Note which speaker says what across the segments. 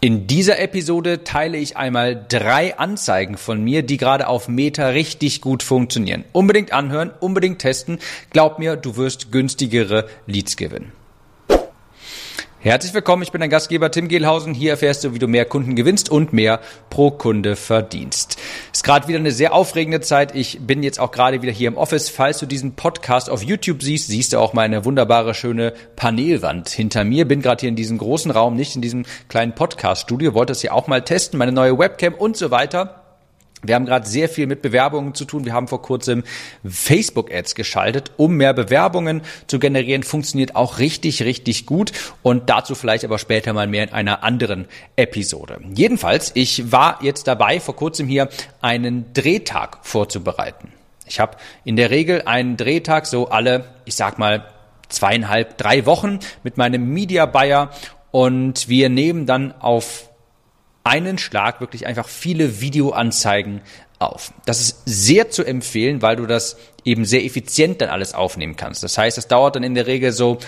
Speaker 1: In dieser Episode teile ich einmal drei Anzeigen von mir, die gerade auf Meta richtig gut funktionieren. Unbedingt anhören, unbedingt testen. Glaub mir, du wirst günstigere Leads gewinnen. Herzlich willkommen, ich bin dein Gastgeber Tim Gehlhausen. Hier erfährst du, wie du mehr Kunden gewinnst und mehr pro Kunde verdienst. Ist gerade wieder eine sehr aufregende Zeit. Ich bin jetzt auch gerade wieder hier im Office. Falls du diesen Podcast auf YouTube siehst, siehst du auch meine wunderbare, schöne Panelwand hinter mir. Bin gerade hier in diesem großen Raum, nicht in diesem kleinen Podcast-Studio. Wollte das hier auch mal testen, meine neue Webcam und so weiter. Wir haben gerade sehr viel mit Bewerbungen zu tun. Wir haben vor kurzem Facebook-Ads geschaltet, um mehr Bewerbungen zu generieren. Funktioniert auch richtig, richtig gut. Und dazu vielleicht aber später mal mehr in einer anderen Episode. Jedenfalls, ich war jetzt dabei, vor kurzem hier einen Drehtag vorzubereiten. Ich habe in der Regel einen Drehtag so alle, ich sag mal, zweieinhalb, drei Wochen mit meinem Media Buyer und wir nehmen dann auf einen Schlag wirklich einfach viele Videoanzeigen auf. Das ist sehr zu empfehlen, weil du das eben sehr effizient dann alles aufnehmen kannst. Das heißt, es dauert dann in der Regel so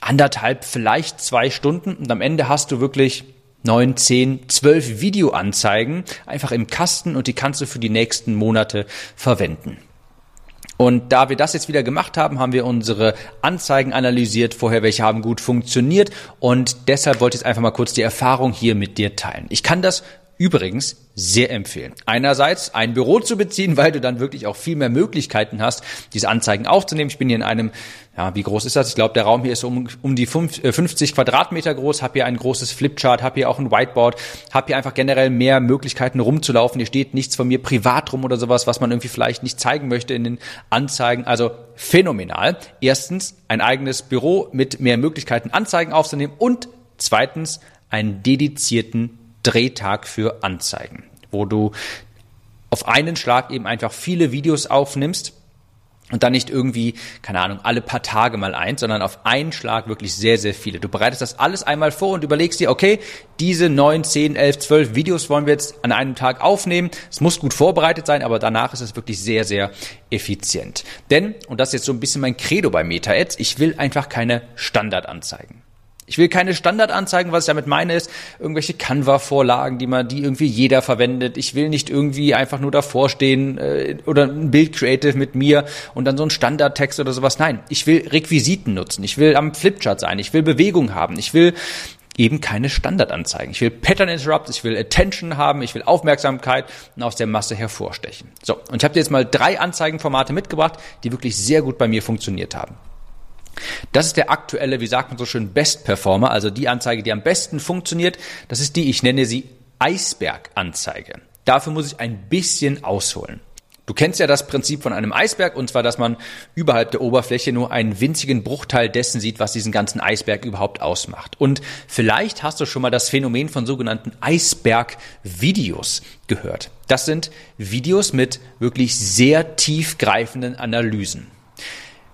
Speaker 1: anderthalb, vielleicht zwei Stunden und am Ende hast du wirklich neun, zehn, zwölf Videoanzeigen einfach im Kasten und die kannst du für die nächsten Monate verwenden. Und da wir das jetzt wieder gemacht haben, haben wir unsere Anzeigen analysiert, vorher welche haben gut funktioniert und deshalb wollte ich jetzt einfach mal kurz die Erfahrung hier mit dir teilen. Ich kann das übrigens sehr empfehlen. Einerseits ein Büro zu beziehen, weil du dann wirklich auch viel mehr Möglichkeiten hast, diese Anzeigen aufzunehmen. Ich bin hier in einem, ja, wie groß ist das? Ich glaube, der Raum hier ist um, um die 50 äh, Quadratmeter groß, habe hier ein großes Flipchart, habe hier auch ein Whiteboard, habe hier einfach generell mehr Möglichkeiten rumzulaufen. Hier steht nichts von mir privat rum oder sowas, was man irgendwie vielleicht nicht zeigen möchte in den Anzeigen. Also phänomenal. Erstens ein eigenes Büro mit mehr Möglichkeiten, Anzeigen aufzunehmen und zweitens einen dedizierten Drehtag für Anzeigen, wo du auf einen Schlag eben einfach viele Videos aufnimmst und dann nicht irgendwie, keine Ahnung, alle paar Tage mal eins, sondern auf einen Schlag wirklich sehr, sehr viele. Du bereitest das alles einmal vor und überlegst dir, okay, diese neun, zehn, elf, zwölf Videos wollen wir jetzt an einem Tag aufnehmen. Es muss gut vorbereitet sein, aber danach ist es wirklich sehr, sehr effizient. Denn, und das ist jetzt so ein bisschen mein Credo bei Meta-Ads, ich will einfach keine Standardanzeigen. Ich will keine Standardanzeigen, was ich damit meine, ist irgendwelche Canva-Vorlagen, die man, die irgendwie jeder verwendet. Ich will nicht irgendwie einfach nur davor stehen äh, oder ein Bild Creative mit mir und dann so ein Standardtext oder sowas. Nein, ich will Requisiten nutzen. Ich will am Flipchart sein. Ich will Bewegung haben. Ich will eben keine Standardanzeigen. Ich will Pattern Interrupts, ich will Attention haben, ich will Aufmerksamkeit und aus der Masse hervorstechen. So, und ich habe dir jetzt mal drei Anzeigenformate mitgebracht, die wirklich sehr gut bei mir funktioniert haben. Das ist der aktuelle, wie sagt man so schön, Best Performer, also die Anzeige, die am besten funktioniert. Das ist die, ich nenne sie Eisberganzeige. Dafür muss ich ein bisschen ausholen. Du kennst ja das Prinzip von einem Eisberg, und zwar, dass man überhalb der Oberfläche nur einen winzigen Bruchteil dessen sieht, was diesen ganzen Eisberg überhaupt ausmacht. Und vielleicht hast du schon mal das Phänomen von sogenannten Eisberg-Videos gehört. Das sind Videos mit wirklich sehr tiefgreifenden Analysen.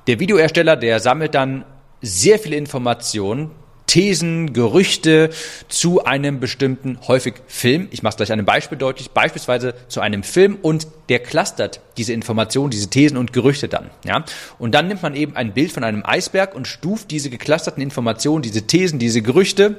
Speaker 1: Der Videoersteller, der sammelt dann sehr viele Informationen, Thesen, Gerüchte zu einem bestimmten, häufig Film. Ich mache es gleich an einem Beispiel deutlich, beispielsweise zu einem Film und der clustert diese Informationen, diese Thesen und Gerüchte dann. Ja? Und dann nimmt man eben ein Bild von einem Eisberg und stuft diese geclusterten Informationen, diese Thesen, diese Gerüchte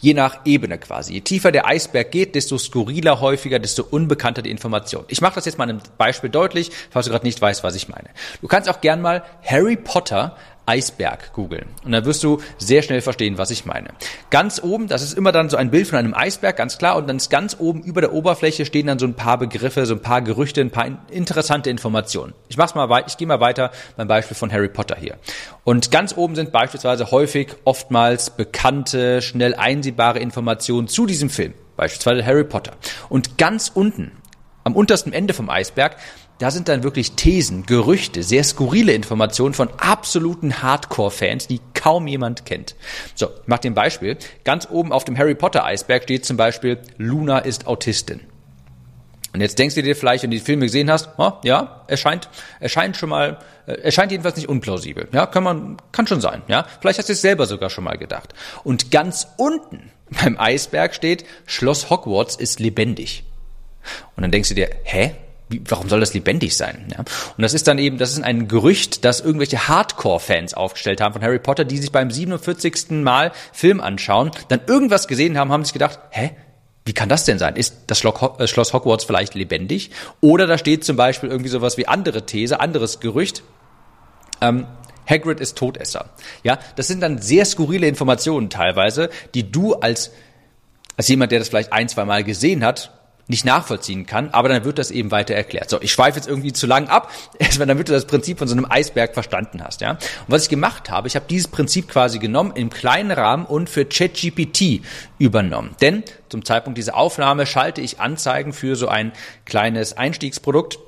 Speaker 1: Je nach Ebene quasi. Je tiefer der Eisberg geht, desto skurriler, häufiger, desto unbekannter die Information. Ich mache das jetzt mal einem Beispiel deutlich, falls du gerade nicht weißt, was ich meine. Du kannst auch gern mal Harry Potter Eisberg googeln. Und dann wirst du sehr schnell verstehen, was ich meine. Ganz oben, das ist immer dann so ein Bild von einem Eisberg, ganz klar. Und dann ist ganz oben über der Oberfläche stehen dann so ein paar Begriffe, so ein paar Gerüchte, ein paar interessante Informationen. Ich mach's mal weiter, ich gehe mal weiter beim Beispiel von Harry Potter hier. Und ganz oben sind beispielsweise häufig oftmals bekannte, schnell einsehbare Informationen zu diesem Film. Beispielsweise Harry Potter. Und ganz unten, am untersten Ende vom Eisberg, da sind dann wirklich Thesen, Gerüchte, sehr skurrile Informationen von absoluten Hardcore-Fans, die kaum jemand kennt. So, ich mach dir ein Beispiel. Ganz oben auf dem Harry Potter Eisberg steht zum Beispiel, Luna ist Autistin. Und jetzt denkst du dir vielleicht, wenn du die Filme gesehen hast, oh, ja, er scheint, er scheint schon mal, äh, er scheint jedenfalls nicht unplausibel. Ja, kann man, kann schon sein. Ja, vielleicht hast du es selber sogar schon mal gedacht. Und ganz unten beim Eisberg steht, Schloss Hogwarts ist lebendig. Und dann denkst du dir, hä? Wie, warum soll das lebendig sein? Ja? Und das ist dann eben, das ist ein Gerücht, das irgendwelche Hardcore-Fans aufgestellt haben von Harry Potter, die sich beim 47. Mal Film anschauen, dann irgendwas gesehen haben, haben sich gedacht, hä? Wie kann das denn sein? Ist das äh, Schloss Hogwarts vielleicht lebendig? Oder da steht zum Beispiel irgendwie sowas wie andere These, anderes Gerücht. Ähm, Hagrid ist Todesser. Ja, das sind dann sehr skurrile Informationen teilweise, die du als, als jemand, der das vielleicht ein, zwei Mal gesehen hat, nicht nachvollziehen kann, aber dann wird das eben weiter erklärt. So, ich schweife jetzt irgendwie zu lang ab, erstmal damit du das Prinzip von so einem Eisberg verstanden hast, ja. Und was ich gemacht habe, ich habe dieses Prinzip quasi genommen, im kleinen Rahmen und für ChatGPT übernommen. Denn zum Zeitpunkt dieser Aufnahme schalte ich Anzeigen für so ein kleines Einstiegsprodukt,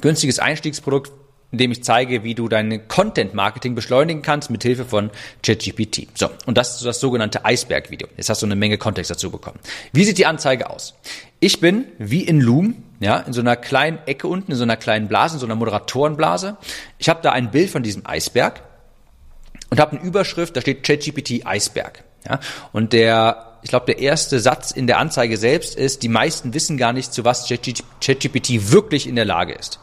Speaker 1: günstiges Einstiegsprodukt indem ich zeige, wie du dein Content-Marketing beschleunigen kannst mit Hilfe von ChatGPT. So, und das ist das sogenannte Eisberg-Video. Jetzt hast du eine Menge Kontext dazu bekommen. Wie sieht die Anzeige aus? Ich bin wie in Loom, ja, in so einer kleinen Ecke unten, in so einer kleinen Blase, in so einer Moderatorenblase. Ich habe da ein Bild von diesem Eisberg und habe eine Überschrift, da steht ChatGPT Eisberg. Ja, und der ich glaube, der erste Satz in der Anzeige selbst ist, die meisten wissen gar nicht, zu was ChatGPT wirklich in der Lage ist.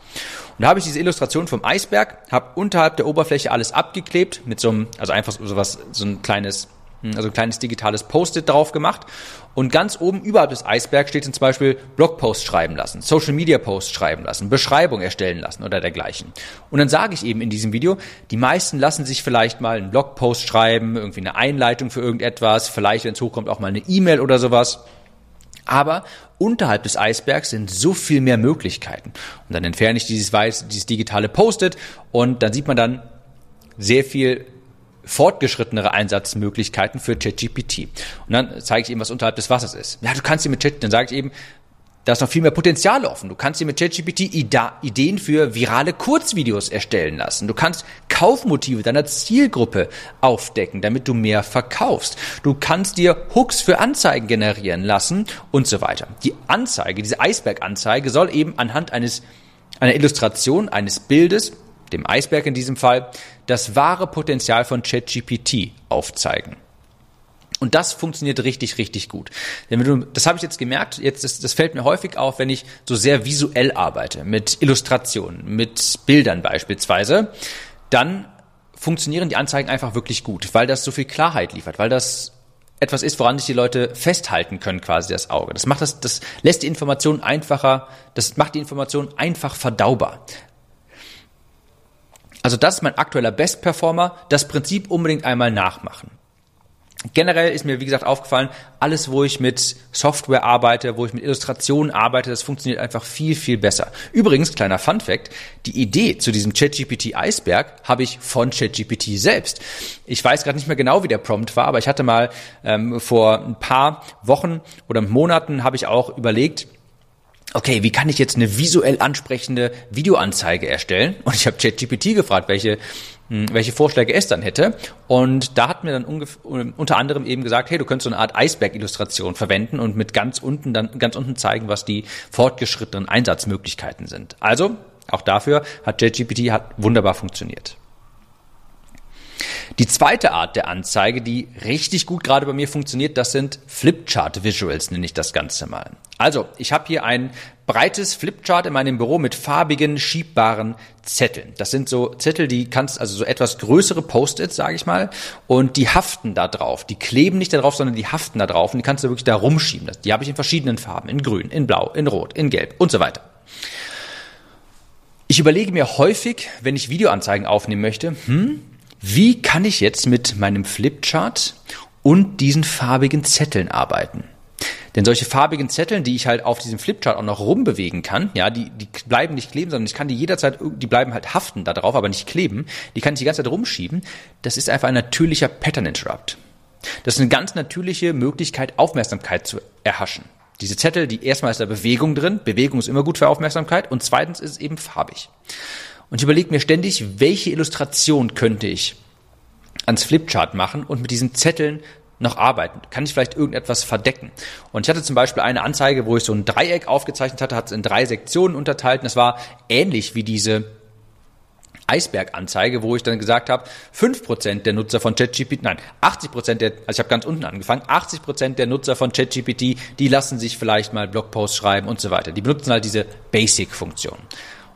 Speaker 1: Und da habe ich diese Illustration vom Eisberg, habe unterhalb der Oberfläche alles abgeklebt mit so einem, also einfach so was, so ein kleines, also ein kleines digitales Post-it drauf gemacht. Und ganz oben überhalb des Eisbergs steht zum Beispiel Blogpost schreiben lassen, Social Media Post schreiben lassen, Beschreibung erstellen lassen oder dergleichen. Und dann sage ich eben in diesem Video, die meisten lassen sich vielleicht mal einen Blogpost schreiben, irgendwie eine Einleitung für irgendetwas, vielleicht, wenn es hochkommt, auch mal eine E-Mail oder sowas. Aber unterhalb des Eisbergs sind so viel mehr Möglichkeiten. Und dann entferne ich dieses weiß, dieses digitale Post-it und dann sieht man dann sehr viel fortgeschrittenere Einsatzmöglichkeiten für ChatGPT. Und dann zeige ich eben, was unterhalb des Wassers ist. Ja, du kannst dir mit Chat, dann sage ich eben, da ist noch viel mehr Potenzial offen. Du kannst dir mit ChatGPT Ideen für virale Kurzvideos erstellen lassen. Du kannst Kaufmotive deiner Zielgruppe aufdecken, damit du mehr verkaufst. Du kannst dir Hooks für Anzeigen generieren lassen und so weiter. Die Anzeige, diese Eisberganzeige soll eben anhand eines, einer Illustration eines Bildes, dem Eisberg in diesem Fall, das wahre Potenzial von ChatGPT aufzeigen. Und das funktioniert richtig, richtig gut. Denn wenn du, das habe ich jetzt gemerkt, jetzt das, das fällt mir häufig auf, wenn ich so sehr visuell arbeite, mit Illustrationen, mit Bildern beispielsweise, dann funktionieren die Anzeigen einfach wirklich gut, weil das so viel Klarheit liefert, weil das etwas ist, woran sich die Leute festhalten können, quasi das Auge. Das macht das, das lässt die Information einfacher, das macht die Information einfach verdaubar. Also das ist mein aktueller Best Performer. Das Prinzip unbedingt einmal nachmachen. Generell ist mir, wie gesagt, aufgefallen, alles, wo ich mit Software arbeite, wo ich mit Illustrationen arbeite, das funktioniert einfach viel, viel besser. Übrigens, kleiner Fun Fact, die Idee zu diesem ChatGPT Eisberg habe ich von ChatGPT selbst. Ich weiß gerade nicht mehr genau, wie der Prompt war, aber ich hatte mal ähm, vor ein paar Wochen oder Monaten habe ich auch überlegt, okay, wie kann ich jetzt eine visuell ansprechende Videoanzeige erstellen? Und ich habe ChatGPT gefragt, welche hm, welche Vorschläge es dann hätte. Und da hat mir dann unter anderem eben gesagt, hey, du könntest so eine Art Eisberg-Illustration verwenden und mit ganz unten dann ganz unten zeigen, was die fortgeschrittenen Einsatzmöglichkeiten sind. Also auch dafür hat JetGPT hat wunderbar funktioniert. Die zweite Art der Anzeige, die richtig gut gerade bei mir funktioniert, das sind Flipchart Visuals, nenne ich das Ganze mal. Also, ich habe hier ein breites Flipchart in meinem Büro mit farbigen, schiebbaren Zetteln. Das sind so Zettel, die kannst, also so etwas größere Post-its, sage ich mal, und die haften da drauf. Die kleben nicht da drauf, sondern die haften da drauf und die kannst du wirklich da rumschieben. Die habe ich in verschiedenen Farben, in grün, in blau, in rot, in gelb und so weiter. Ich überlege mir häufig, wenn ich Videoanzeigen aufnehmen möchte, hm, wie kann ich jetzt mit meinem Flipchart und diesen farbigen Zetteln arbeiten? Denn solche farbigen Zetteln, die ich halt auf diesem Flipchart auch noch rumbewegen kann, ja, die, die bleiben nicht kleben, sondern ich kann die jederzeit, die bleiben halt haften da drauf, aber nicht kleben. Die kann ich die ganze Zeit rumschieben. Das ist einfach ein natürlicher Pattern Interrupt. Das ist eine ganz natürliche Möglichkeit, Aufmerksamkeit zu erhaschen. Diese Zettel, die erstmal ist da Bewegung drin. Bewegung ist immer gut für Aufmerksamkeit. Und zweitens ist es eben farbig. Und ich überlege mir ständig, welche Illustration könnte ich ans Flipchart machen und mit diesen Zetteln noch arbeiten? Kann ich vielleicht irgendetwas verdecken? Und ich hatte zum Beispiel eine Anzeige, wo ich so ein Dreieck aufgezeichnet hatte, hat es in drei Sektionen unterteilt. Und das war ähnlich wie diese Eisberganzeige, wo ich dann gesagt habe, 5% der Nutzer von ChatGPT, nein, 80% der, also ich habe ganz unten angefangen, 80% der Nutzer von ChatGPT, die lassen sich vielleicht mal Blogposts schreiben und so weiter. Die benutzen halt diese Basic-Funktion.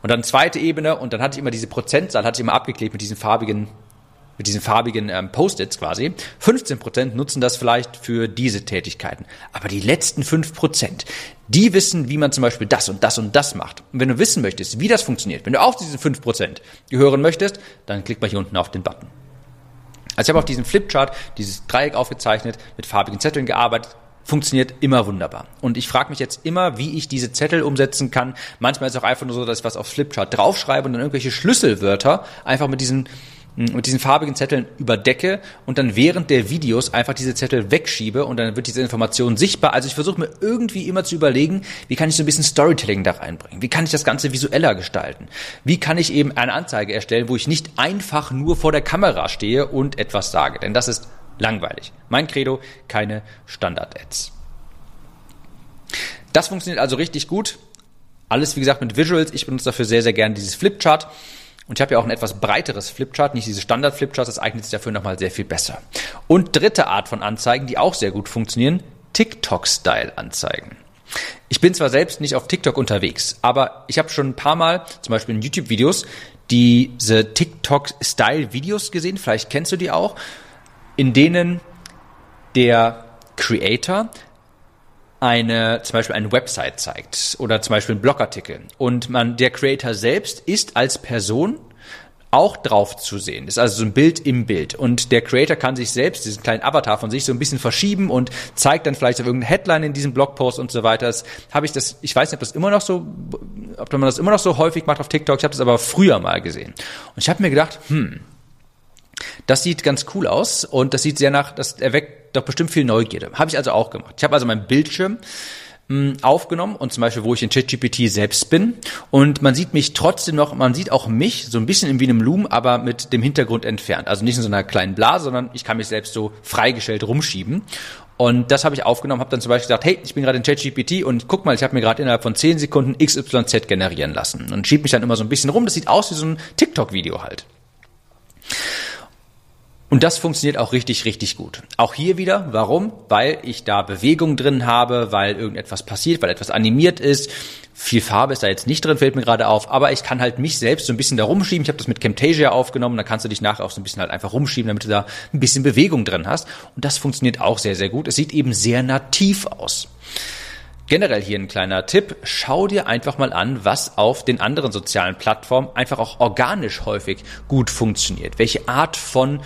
Speaker 1: Und dann zweite Ebene und dann hatte ich immer diese Prozentzahl, hatte ich immer abgeklebt mit diesen farbigen mit diesen farbigen ähm, Post-its quasi. 15% nutzen das vielleicht für diese Tätigkeiten. Aber die letzten 5%, die wissen, wie man zum Beispiel das und das und das macht. Und wenn du wissen möchtest, wie das funktioniert, wenn du auf diese 5% gehören möchtest, dann klick mal hier unten auf den Button. Also ich habe auf diesem Flipchart dieses Dreieck aufgezeichnet, mit farbigen Zetteln gearbeitet, funktioniert immer wunderbar. Und ich frage mich jetzt immer, wie ich diese Zettel umsetzen kann. Manchmal ist es auch einfach nur so, dass ich was auf Flipchart draufschreibe und dann irgendwelche Schlüsselwörter einfach mit diesen mit diesen farbigen Zetteln überdecke und dann während der Videos einfach diese Zettel wegschiebe und dann wird diese Information sichtbar. Also ich versuche mir irgendwie immer zu überlegen, wie kann ich so ein bisschen Storytelling da reinbringen? Wie kann ich das Ganze visueller gestalten? Wie kann ich eben eine Anzeige erstellen, wo ich nicht einfach nur vor der Kamera stehe und etwas sage? Denn das ist langweilig. Mein Credo, keine Standard-Ads. Das funktioniert also richtig gut. Alles, wie gesagt, mit Visuals. Ich benutze dafür sehr, sehr gerne dieses Flipchart. Und ich habe ja auch ein etwas breiteres Flipchart, nicht diese Standard-Flipcharts, das eignet sich dafür nochmal sehr viel besser. Und dritte Art von Anzeigen, die auch sehr gut funktionieren, TikTok-Style-Anzeigen. Ich bin zwar selbst nicht auf TikTok unterwegs, aber ich habe schon ein paar Mal, zum Beispiel in YouTube-Videos, diese TikTok-Style-Videos gesehen, vielleicht kennst du die auch, in denen der Creator eine, zum Beispiel eine Website zeigt oder zum Beispiel einen Blogartikel und man, der Creator selbst ist als Person auch drauf zu sehen. Ist also so ein Bild im Bild. Und der Creator kann sich selbst, diesen kleinen Avatar von sich, so ein bisschen verschieben und zeigt dann vielleicht auf irgendeine Headline in diesem Blogpost und so weiter. Das habe ich das, ich weiß nicht, ob das immer noch so, ob man das immer noch so häufig macht auf TikTok. Ich habe das aber früher mal gesehen. Und ich habe mir gedacht, hm, das sieht ganz cool aus und das sieht sehr nach, das erweckt doch bestimmt viel Neugierde. Habe ich also auch gemacht. Ich habe also meinen Bildschirm mh, hm, aufgenommen und zum Beispiel, wo ich in ChatGPT selbst bin. Und man sieht mich trotzdem noch, man sieht auch mich so ein bisschen wie einem Loom, aber mit dem Hintergrund entfernt. Also nicht in so einer kleinen Blase, sondern ich kann mich selbst so freigestellt rumschieben. Und das habe ich aufgenommen, habe dann zum Beispiel gesagt, hey, ich bin gerade in ChatGPT und guck mal, ich habe mir gerade innerhalb von 10 Sekunden XYZ generieren lassen. Und schieb mich dann immer so ein bisschen rum. Das sieht aus wie so ein TikTok-Video halt. Und das funktioniert auch richtig, richtig gut. Auch hier wieder, warum? Weil ich da Bewegung drin habe, weil irgendetwas passiert, weil etwas animiert ist. Viel Farbe ist da jetzt nicht drin, fällt mir gerade auf, aber ich kann halt mich selbst so ein bisschen da rumschieben. Ich habe das mit Camtasia aufgenommen, da kannst du dich nachher auch so ein bisschen halt einfach rumschieben, damit du da ein bisschen Bewegung drin hast. Und das funktioniert auch sehr, sehr gut. Es sieht eben sehr nativ aus. Generell hier ein kleiner Tipp. Schau dir einfach mal an, was auf den anderen sozialen Plattformen einfach auch organisch häufig gut funktioniert. Welche Art von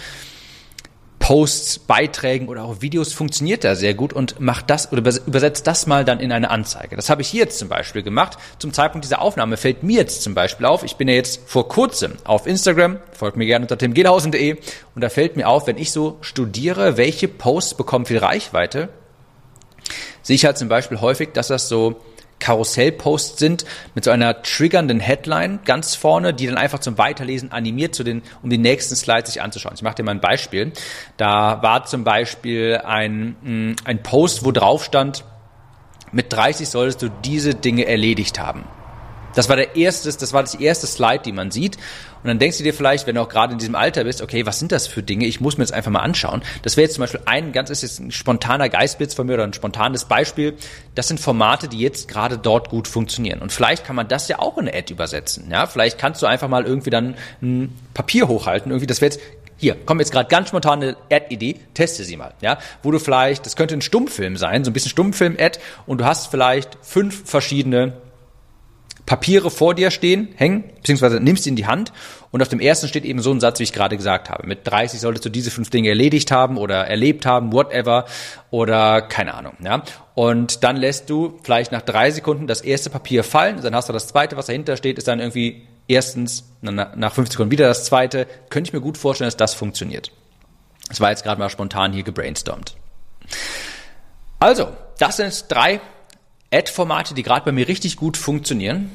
Speaker 1: Posts, Beiträgen oder auch Videos funktioniert da sehr gut und macht das oder übersetzt das mal dann in eine Anzeige. Das habe ich hier jetzt zum Beispiel gemacht. Zum Zeitpunkt dieser Aufnahme fällt mir jetzt zum Beispiel auf, ich bin ja jetzt vor kurzem auf Instagram, folgt mir gerne unter timgelhausen.de und da fällt mir auf, wenn ich so studiere, welche Posts bekommen viel Reichweite, sehe ich halt zum Beispiel häufig, dass das so Karussellposts sind mit so einer triggernden Headline ganz vorne, die dann einfach zum Weiterlesen animiert, zu den, um die nächsten Slides sich anzuschauen. Ich mache dir mal ein Beispiel. Da war zum Beispiel ein, mm, ein Post, wo drauf stand, mit 30 solltest du diese Dinge erledigt haben. Das war der erste, das war das erste Slide, die man sieht. Und dann denkst du dir vielleicht, wenn du auch gerade in diesem Alter bist, okay, was sind das für Dinge? Ich muss mir das einfach mal anschauen. Das wäre jetzt zum Beispiel ein ganz, ist jetzt ein spontaner Geistblitz von mir oder ein spontanes Beispiel. Das sind Formate, die jetzt gerade dort gut funktionieren. Und vielleicht kann man das ja auch in eine Ad übersetzen. Ja, vielleicht kannst du einfach mal irgendwie dann ein Papier hochhalten. Irgendwie, das wäre jetzt hier, kommt jetzt gerade ganz spontane Ad-Idee, teste sie mal, ja, wo du vielleicht, das könnte ein Stummfilm sein, so ein bisschen Stummfilm-Ad und du hast vielleicht fünf verschiedene Papiere vor dir stehen, hängen, beziehungsweise nimmst sie in die Hand und auf dem ersten steht eben so ein Satz, wie ich gerade gesagt habe. Mit 30 solltest du diese fünf Dinge erledigt haben oder erlebt haben, whatever, oder keine Ahnung, ja. Und dann lässt du vielleicht nach drei Sekunden das erste Papier fallen, dann hast du das zweite, was dahinter steht, ist dann irgendwie erstens, nach fünf Sekunden wieder das zweite. Könnte ich mir gut vorstellen, dass das funktioniert. Das war jetzt gerade mal spontan hier gebrainstormt. Also, das sind drei Ad-Formate, die gerade bei mir richtig gut funktionieren.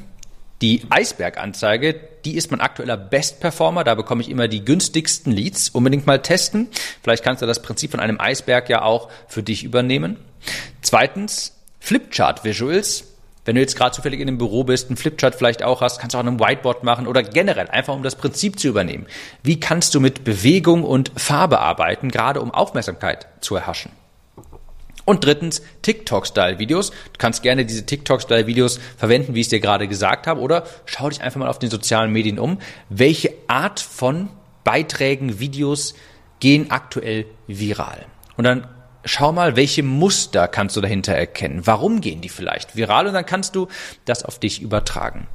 Speaker 1: Die Eisberganzeige, die ist mein aktueller Best-Performer. Da bekomme ich immer die günstigsten Leads. Unbedingt mal testen. Vielleicht kannst du das Prinzip von einem Eisberg ja auch für dich übernehmen. Zweitens, Flipchart Visuals. Wenn du jetzt gerade zufällig in einem Büro bist, einen Flipchart vielleicht auch hast, kannst du auch an einem Whiteboard machen oder generell einfach um das Prinzip zu übernehmen. Wie kannst du mit Bewegung und Farbe arbeiten, gerade um Aufmerksamkeit zu erhaschen? Und drittens, TikTok-Style-Videos. Du kannst gerne diese TikTok-Style-Videos verwenden, wie ich es dir gerade gesagt habe, oder schau dich einfach mal auf den sozialen Medien um. Welche Art von Beiträgen, Videos gehen aktuell viral? Und dann schau mal, welche Muster kannst du dahinter erkennen? Warum gehen die vielleicht viral? Und dann kannst du das auf dich übertragen.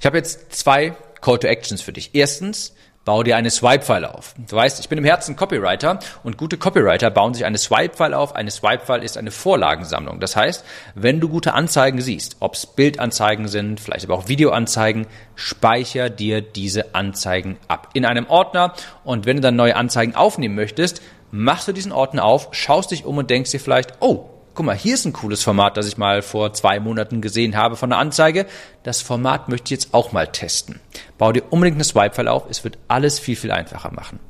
Speaker 1: Ich habe jetzt zwei Call to Actions für dich. Erstens, Bau dir eine Swipe-File auf. Du weißt, ich bin im Herzen Copywriter und gute Copywriter bauen sich eine Swipe-File auf. Eine Swipe-File ist eine Vorlagensammlung. Das heißt, wenn du gute Anzeigen siehst, ob es Bildanzeigen sind, vielleicht aber auch Videoanzeigen, speicher dir diese Anzeigen ab in einem Ordner und wenn du dann neue Anzeigen aufnehmen möchtest, machst du diesen Ordner auf, schaust dich um und denkst dir vielleicht, oh, guck mal, hier ist ein cooles Format, das ich mal vor zwei Monaten gesehen habe von der Anzeige. Das Format möchte ich jetzt auch mal testen. Bau dir unbedingt eine Swipe-File auf. Es wird alles viel, viel einfacher machen.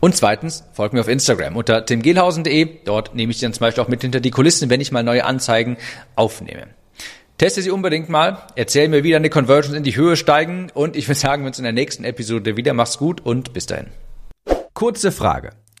Speaker 1: Und zweitens, folg mir auf Instagram unter timgehlhausen.de. Dort nehme ich dann zum Beispiel auch mit hinter die Kulissen, wenn ich mal neue Anzeigen aufnehme. Teste sie unbedingt mal. Erzähl mir, wie deine Conversions in die Höhe steigen. Und ich würde sagen, wir uns in der nächsten Episode wieder. Mach's gut und bis dahin.
Speaker 2: Kurze Frage.